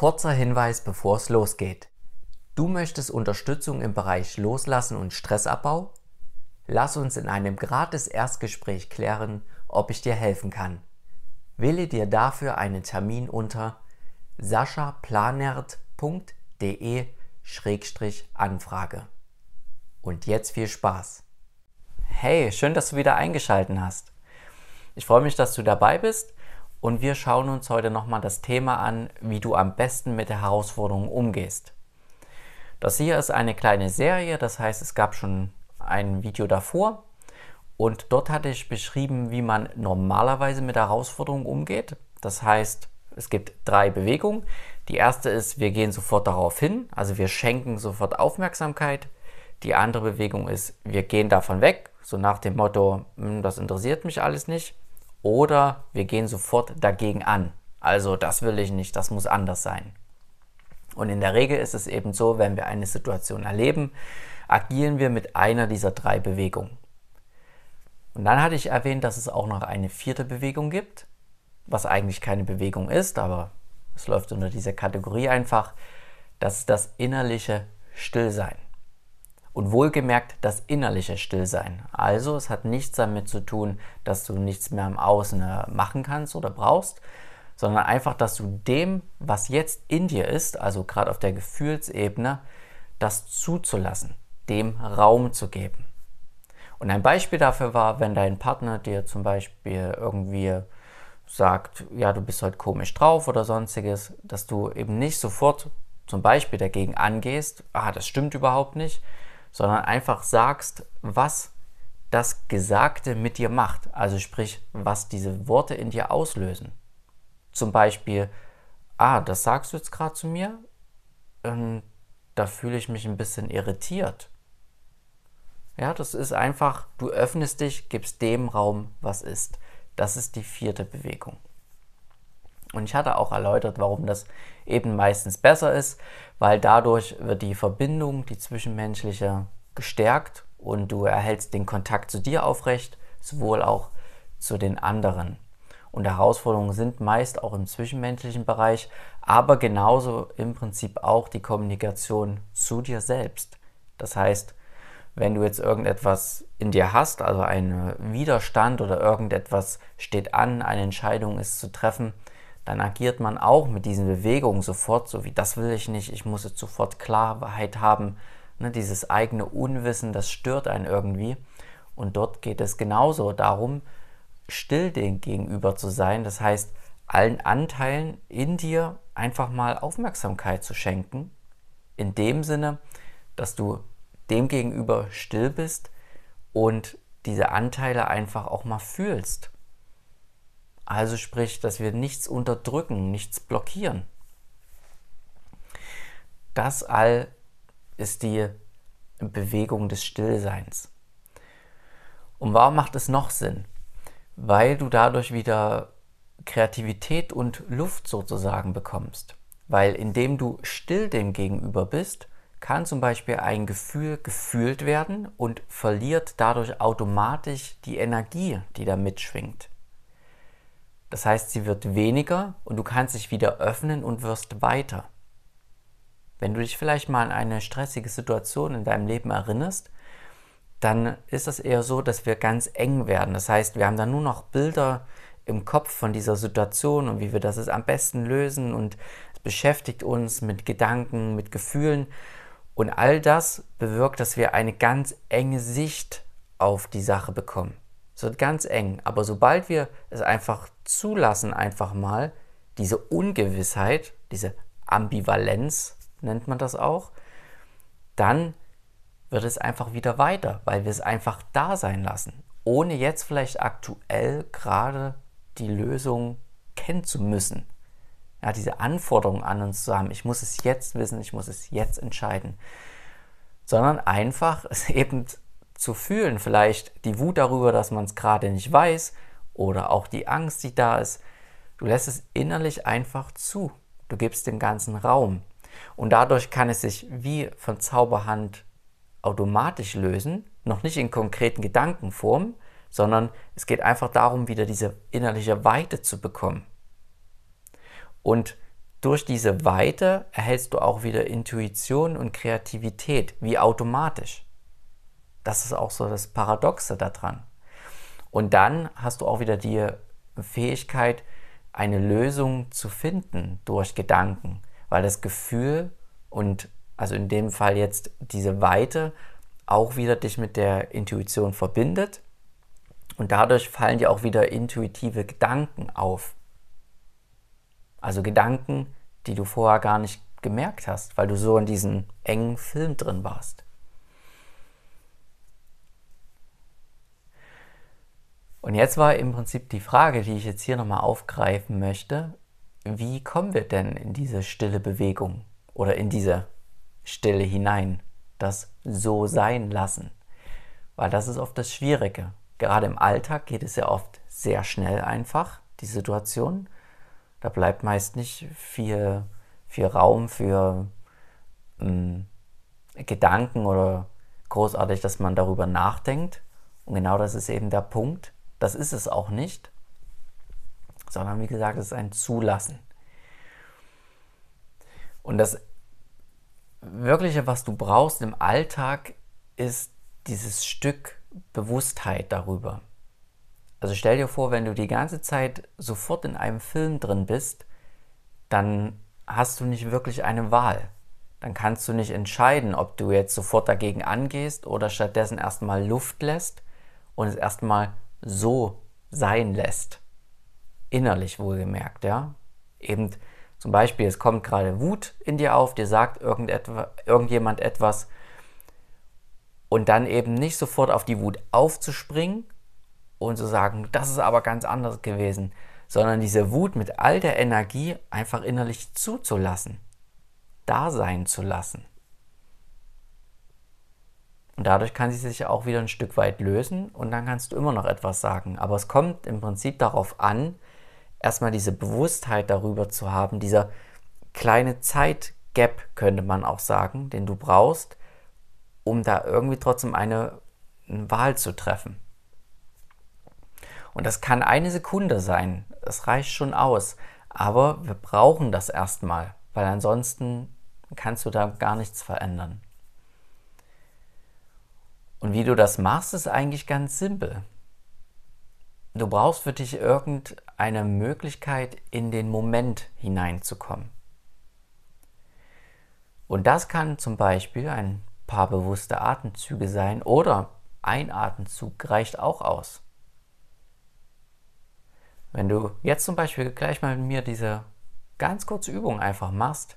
Kurzer Hinweis, bevor es losgeht. Du möchtest Unterstützung im Bereich Loslassen und Stressabbau? Lass uns in einem gratis Erstgespräch klären, ob ich dir helfen kann. Wähle dir dafür einen Termin unter saschaplanert.de-anfrage. Und jetzt viel Spaß. Hey, schön, dass du wieder eingeschaltet hast. Ich freue mich, dass du dabei bist und wir schauen uns heute nochmal das Thema an, wie du am besten mit der Herausforderung umgehst. Das hier ist eine kleine Serie, das heißt, es gab schon ein Video davor und dort hatte ich beschrieben, wie man normalerweise mit Herausforderungen umgeht. Das heißt, es gibt drei Bewegungen. Die erste ist, wir gehen sofort darauf hin, also wir schenken sofort Aufmerksamkeit. Die andere Bewegung ist, wir gehen davon weg, so nach dem Motto, hm, das interessiert mich alles nicht oder wir gehen sofort dagegen an. Also das will ich nicht, das muss anders sein. Und in der Regel ist es eben so, wenn wir eine Situation erleben, agieren wir mit einer dieser drei Bewegungen. Und dann hatte ich erwähnt, dass es auch noch eine vierte Bewegung gibt, was eigentlich keine Bewegung ist, aber es läuft unter dieser Kategorie einfach. Das ist das innerliche Stillsein. Und wohlgemerkt das innerliche Stillsein. Also es hat nichts damit zu tun, dass du nichts mehr im Außen äh, machen kannst oder brauchst, sondern einfach, dass du dem, was jetzt in dir ist, also gerade auf der Gefühlsebene, das zuzulassen, dem Raum zu geben. Und ein Beispiel dafür war, wenn dein Partner dir zum Beispiel irgendwie sagt, ja, du bist heute komisch drauf oder sonstiges, dass du eben nicht sofort zum Beispiel dagegen angehst, ah, das stimmt überhaupt nicht, sondern einfach sagst, was das Gesagte mit dir macht. Also sprich, was diese Worte in dir auslösen. Zum Beispiel, ah, das sagst du jetzt gerade zu mir, ähm, da fühle ich mich ein bisschen irritiert. Ja, das ist einfach, du öffnest dich, gibst dem Raum, was ist. Das ist die vierte Bewegung. Und ich hatte auch erläutert, warum das eben meistens besser ist, weil dadurch wird die Verbindung, die zwischenmenschliche, gestärkt und du erhältst den Kontakt zu dir aufrecht, sowohl auch zu den anderen. Und Herausforderungen sind meist auch im zwischenmenschlichen Bereich, aber genauso im Prinzip auch die Kommunikation zu dir selbst. Das heißt, wenn du jetzt irgendetwas in dir hast, also einen Widerstand oder irgendetwas steht an, eine Entscheidung ist zu treffen, dann agiert man auch mit diesen Bewegungen sofort, so wie das will ich nicht, ich muss jetzt sofort Klarheit haben. Ne, dieses eigene Unwissen, das stört einen irgendwie. Und dort geht es genauso darum, still dem gegenüber zu sein. Das heißt, allen Anteilen in dir einfach mal Aufmerksamkeit zu schenken. In dem Sinne, dass du dem gegenüber still bist und diese Anteile einfach auch mal fühlst. Also sprich, dass wir nichts unterdrücken, nichts blockieren. Das all ist die Bewegung des Stillseins. Und warum macht es noch Sinn? Weil du dadurch wieder Kreativität und Luft sozusagen bekommst. Weil indem du still dem gegenüber bist, kann zum Beispiel ein Gefühl gefühlt werden und verliert dadurch automatisch die Energie, die da mitschwingt. Das heißt, sie wird weniger und du kannst dich wieder öffnen und wirst weiter. Wenn du dich vielleicht mal an eine stressige Situation in deinem Leben erinnerst, dann ist das eher so, dass wir ganz eng werden. Das heißt, wir haben dann nur noch Bilder im Kopf von dieser Situation und wie wir das am besten lösen und es beschäftigt uns mit Gedanken, mit Gefühlen und all das bewirkt, dass wir eine ganz enge Sicht auf die Sache bekommen. Es wird ganz eng. Aber sobald wir es einfach zulassen, einfach mal, diese Ungewissheit, diese Ambivalenz nennt man das auch, dann wird es einfach wieder weiter, weil wir es einfach da sein lassen, ohne jetzt vielleicht aktuell gerade die Lösung kennen zu müssen. Ja, diese Anforderung an uns zu haben, ich muss es jetzt wissen, ich muss es jetzt entscheiden, sondern einfach es eben zu fühlen, vielleicht die Wut darüber, dass man es gerade nicht weiß oder auch die Angst, die da ist. Du lässt es innerlich einfach zu. Du gibst dem ganzen Raum. Und dadurch kann es sich wie von Zauberhand automatisch lösen, noch nicht in konkreten Gedankenform, sondern es geht einfach darum, wieder diese innerliche Weite zu bekommen. Und durch diese Weite erhältst du auch wieder Intuition und Kreativität, wie automatisch. Das ist auch so das Paradoxe daran. Und dann hast du auch wieder die Fähigkeit, eine Lösung zu finden durch Gedanken, weil das Gefühl und also in dem Fall jetzt diese Weite auch wieder dich mit der Intuition verbindet und dadurch fallen dir auch wieder intuitive Gedanken auf. Also Gedanken, die du vorher gar nicht gemerkt hast, weil du so in diesem engen Film drin warst. Und jetzt war im Prinzip die Frage, die ich jetzt hier nochmal aufgreifen möchte, wie kommen wir denn in diese stille Bewegung oder in diese Stille hinein, das so sein lassen? Weil das ist oft das Schwierige. Gerade im Alltag geht es ja oft sehr schnell einfach, die Situation. Da bleibt meist nicht viel, viel Raum für ähm, Gedanken oder großartig, dass man darüber nachdenkt. Und genau das ist eben der Punkt. Das ist es auch nicht, sondern wie gesagt, es ist ein Zulassen. Und das Wirkliche, was du brauchst im Alltag, ist dieses Stück Bewusstheit darüber. Also stell dir vor, wenn du die ganze Zeit sofort in einem Film drin bist, dann hast du nicht wirklich eine Wahl. Dann kannst du nicht entscheiden, ob du jetzt sofort dagegen angehst oder stattdessen erstmal Luft lässt und es erstmal so sein lässt. Innerlich wohlgemerkt, ja. Eben zum Beispiel, es kommt gerade Wut in dir auf, dir sagt irgendjemand etwas und dann eben nicht sofort auf die Wut aufzuspringen und zu sagen, das ist aber ganz anders gewesen, sondern diese Wut mit all der Energie einfach innerlich zuzulassen, da sein zu lassen. Und dadurch kann sie sich auch wieder ein Stück weit lösen und dann kannst du immer noch etwas sagen. Aber es kommt im Prinzip darauf an, erstmal diese Bewusstheit darüber zu haben, dieser kleine Zeitgap könnte man auch sagen, den du brauchst, um da irgendwie trotzdem eine, eine Wahl zu treffen. Und das kann eine Sekunde sein. Das reicht schon aus. Aber wir brauchen das erstmal, weil ansonsten kannst du da gar nichts verändern. Und wie du das machst, ist eigentlich ganz simpel. Du brauchst für dich irgendeine Möglichkeit, in den Moment hineinzukommen. Und das kann zum Beispiel ein paar bewusste Atemzüge sein oder ein Atemzug reicht auch aus. Wenn du jetzt zum Beispiel gleich mal mit mir diese ganz kurze Übung einfach machst,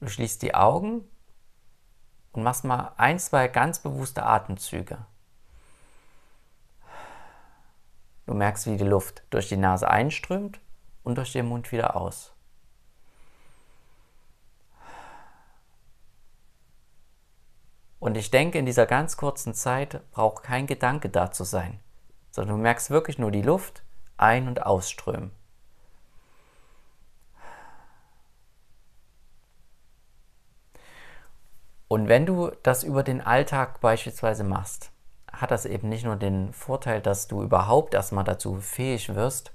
du schließt die Augen und machst mal ein, zwei ganz bewusste Atemzüge. Du merkst, wie die Luft durch die Nase einströmt und durch den Mund wieder aus. Und ich denke, in dieser ganz kurzen Zeit braucht kein Gedanke da zu sein, sondern du merkst wirklich nur die Luft ein- und ausströmen. Und wenn du das über den Alltag beispielsweise machst, hat das eben nicht nur den Vorteil, dass du überhaupt erstmal dazu fähig wirst,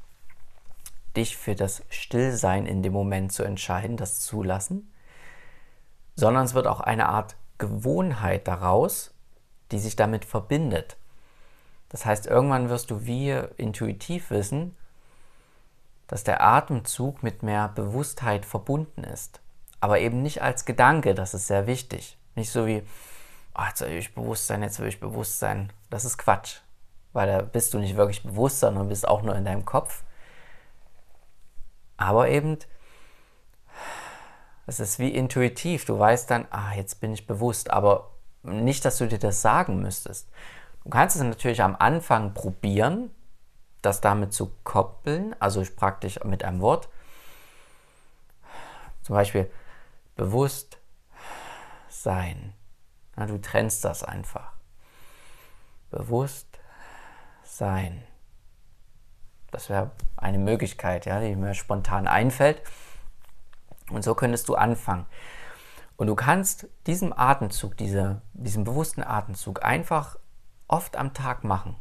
dich für das Stillsein in dem Moment zu entscheiden, das zulassen, sondern es wird auch eine Art Gewohnheit daraus, die sich damit verbindet. Das heißt, irgendwann wirst du wie intuitiv wissen, dass der Atemzug mit mehr Bewusstheit verbunden ist. Aber eben nicht als Gedanke, das ist sehr wichtig. Nicht so wie, oh, jetzt will ich bewusst sein, jetzt will ich bewusst sein. Das ist Quatsch. Weil da bist du nicht wirklich bewusst, sondern bist auch nur in deinem Kopf. Aber eben, es ist wie intuitiv. Du weißt dann, ah, jetzt bin ich bewusst. Aber nicht, dass du dir das sagen müsstest. Du kannst es natürlich am Anfang probieren, das damit zu koppeln, also praktisch mit einem Wort. Zum Beispiel bewusst sein. Na, du trennst das einfach. Bewusst sein. Das wäre eine Möglichkeit, ja, die mir spontan einfällt. Und so könntest du anfangen. Und du kannst diesen Atemzug, diese, diesen bewussten Atemzug einfach oft am Tag machen.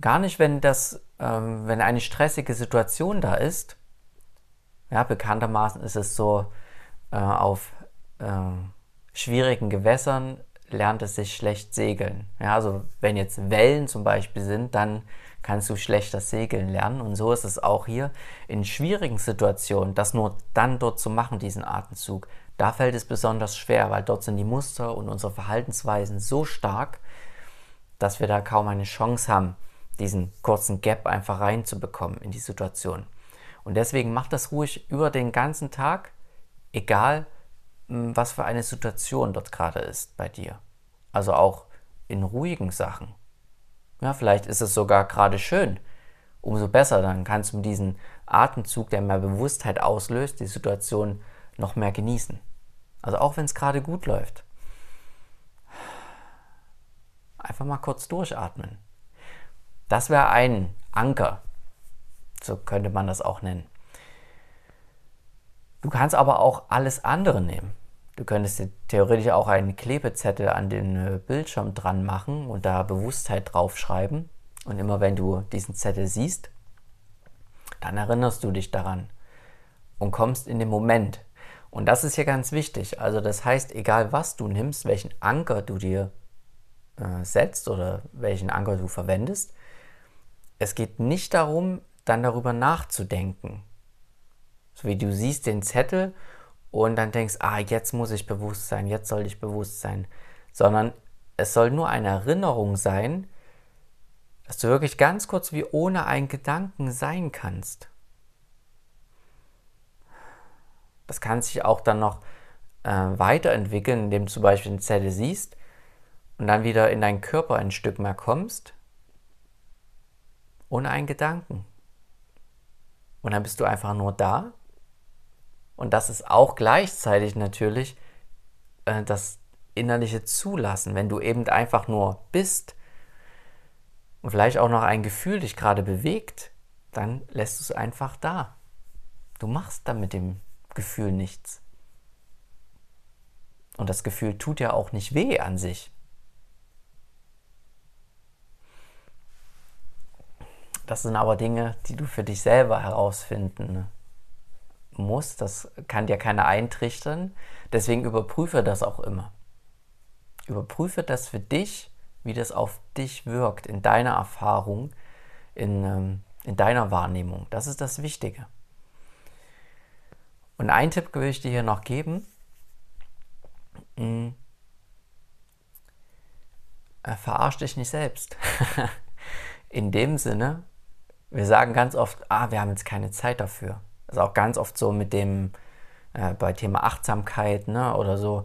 Gar nicht, wenn das, ähm, wenn eine stressige Situation da ist, Ja, bekanntermaßen ist es so, äh, auf äh, schwierigen Gewässern lernt es sich schlecht segeln. Ja, also wenn jetzt Wellen zum Beispiel sind, dann kannst du schlecht das Segeln lernen. Und so ist es auch hier in schwierigen Situationen, das nur dann dort zu machen, diesen Atemzug. Da fällt es besonders schwer, weil dort sind die Muster und unsere Verhaltensweisen so stark, dass wir da kaum eine Chance haben, diesen kurzen Gap einfach reinzubekommen in die Situation. Und deswegen mach das ruhig über den ganzen Tag, egal was für eine Situation dort gerade ist bei dir. Also auch in ruhigen Sachen. Ja, vielleicht ist es sogar gerade schön. Umso besser, dann kannst du mit diesem Atemzug, der mehr Bewusstheit auslöst, die Situation noch mehr genießen. Also auch wenn es gerade gut läuft. Einfach mal kurz durchatmen. Das wäre ein Anker. So könnte man das auch nennen. Du kannst aber auch alles andere nehmen. Du könntest theoretisch auch einen Klebezettel an den äh, Bildschirm dran machen und da Bewusstheit draufschreiben. Und immer wenn du diesen Zettel siehst, dann erinnerst du dich daran und kommst in den Moment. Und das ist hier ganz wichtig. Also das heißt, egal was du nimmst, welchen Anker du dir äh, setzt oder welchen Anker du verwendest, es geht nicht darum, dann darüber nachzudenken. So wie du siehst den Zettel und dann denkst, ah, jetzt muss ich bewusst sein, jetzt soll ich bewusst sein, sondern es soll nur eine Erinnerung sein, dass du wirklich ganz kurz wie ohne einen Gedanken sein kannst. Das kann sich auch dann noch äh, weiterentwickeln, indem du zum Beispiel eine Zelle siehst und dann wieder in deinen Körper ein Stück mehr kommst, ohne einen Gedanken. Und dann bist du einfach nur da und das ist auch gleichzeitig natürlich äh, das innerliche Zulassen, wenn du eben einfach nur bist und vielleicht auch noch ein Gefühl dich gerade bewegt, dann lässt du es einfach da. Du machst dann mit dem Gefühl nichts. Und das Gefühl tut ja auch nicht weh an sich. Das sind aber Dinge, die du für dich selber herausfinden ne? Muss, das kann dir keiner eintrichtern. Deswegen überprüfe das auch immer. Überprüfe das für dich, wie das auf dich wirkt, in deiner Erfahrung, in, ähm, in deiner Wahrnehmung. Das ist das Wichtige. Und einen Tipp will ich dir hier noch geben. Hm. Äh, verarsch dich nicht selbst. in dem Sinne, wir sagen ganz oft, ah, wir haben jetzt keine Zeit dafür. Das ist auch ganz oft so mit dem, äh, bei Thema Achtsamkeit ne, oder so.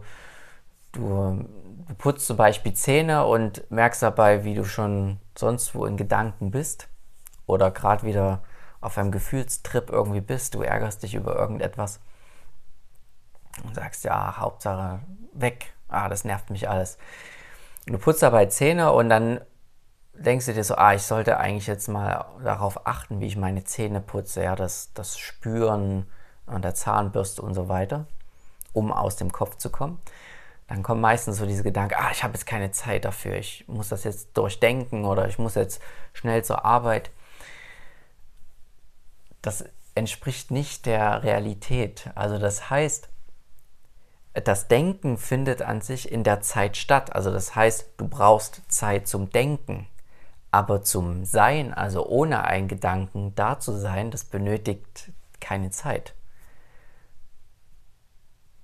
Du, du putzt zum Beispiel Zähne und merkst dabei, wie du schon sonst wo in Gedanken bist oder gerade wieder auf einem Gefühlstrip irgendwie bist. Du ärgerst dich über irgendetwas und sagst, ja, Hauptsache weg. Ah, das nervt mich alles. Du putzt dabei Zähne und dann denkst du dir so, ah, ich sollte eigentlich jetzt mal darauf achten, wie ich meine Zähne putze, ja, das, das Spüren an der Zahnbürste und so weiter, um aus dem Kopf zu kommen. Dann kommen meistens so diese Gedanken, ah, ich habe jetzt keine Zeit dafür, ich muss das jetzt durchdenken oder ich muss jetzt schnell zur Arbeit. Das entspricht nicht der Realität. Also das heißt, das Denken findet an sich in der Zeit statt. Also das heißt, du brauchst Zeit zum Denken. Aber zum Sein, also ohne einen Gedanken da zu sein, das benötigt keine Zeit.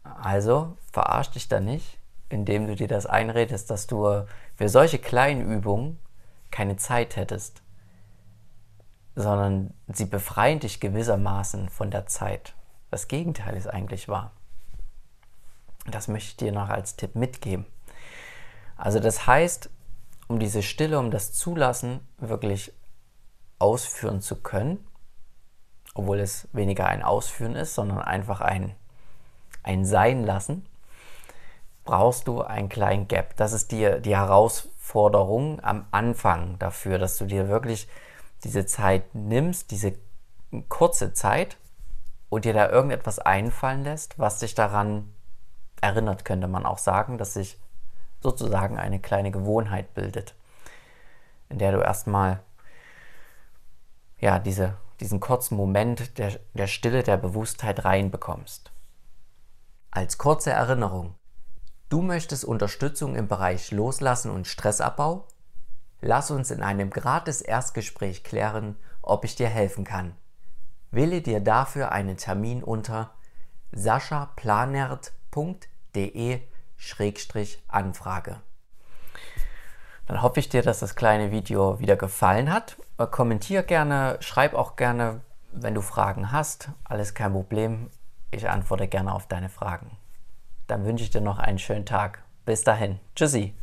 Also verarsch dich da nicht, indem du dir das einredest, dass du für solche kleinen Übungen keine Zeit hättest, sondern sie befreien dich gewissermaßen von der Zeit. Das Gegenteil ist eigentlich wahr. Das möchte ich dir noch als Tipp mitgeben. Also das heißt, um diese Stille, um das Zulassen wirklich ausführen zu können, obwohl es weniger ein Ausführen ist, sondern einfach ein, ein Sein lassen, brauchst du einen kleinen Gap. Das ist die, die Herausforderung am Anfang dafür, dass du dir wirklich diese Zeit nimmst, diese kurze Zeit und dir da irgendetwas einfallen lässt, was dich daran erinnert, könnte man auch sagen, dass sich sozusagen eine kleine Gewohnheit bildet, in der du erstmal ja, diese, diesen kurzen Moment der, der Stille, der Bewusstheit reinbekommst. Als kurze Erinnerung, du möchtest Unterstützung im Bereich Loslassen und Stressabbau? Lass uns in einem gratis Erstgespräch klären, ob ich dir helfen kann. Wähle dir dafür einen Termin unter saschaplanert.de-anfrage. Dann hoffe ich dir, dass das kleine Video wieder gefallen hat. Äh, kommentier gerne, schreib auch gerne, wenn du Fragen hast. Alles kein Problem. Ich antworte gerne auf deine Fragen. Dann wünsche ich dir noch einen schönen Tag. Bis dahin. Tschüssi.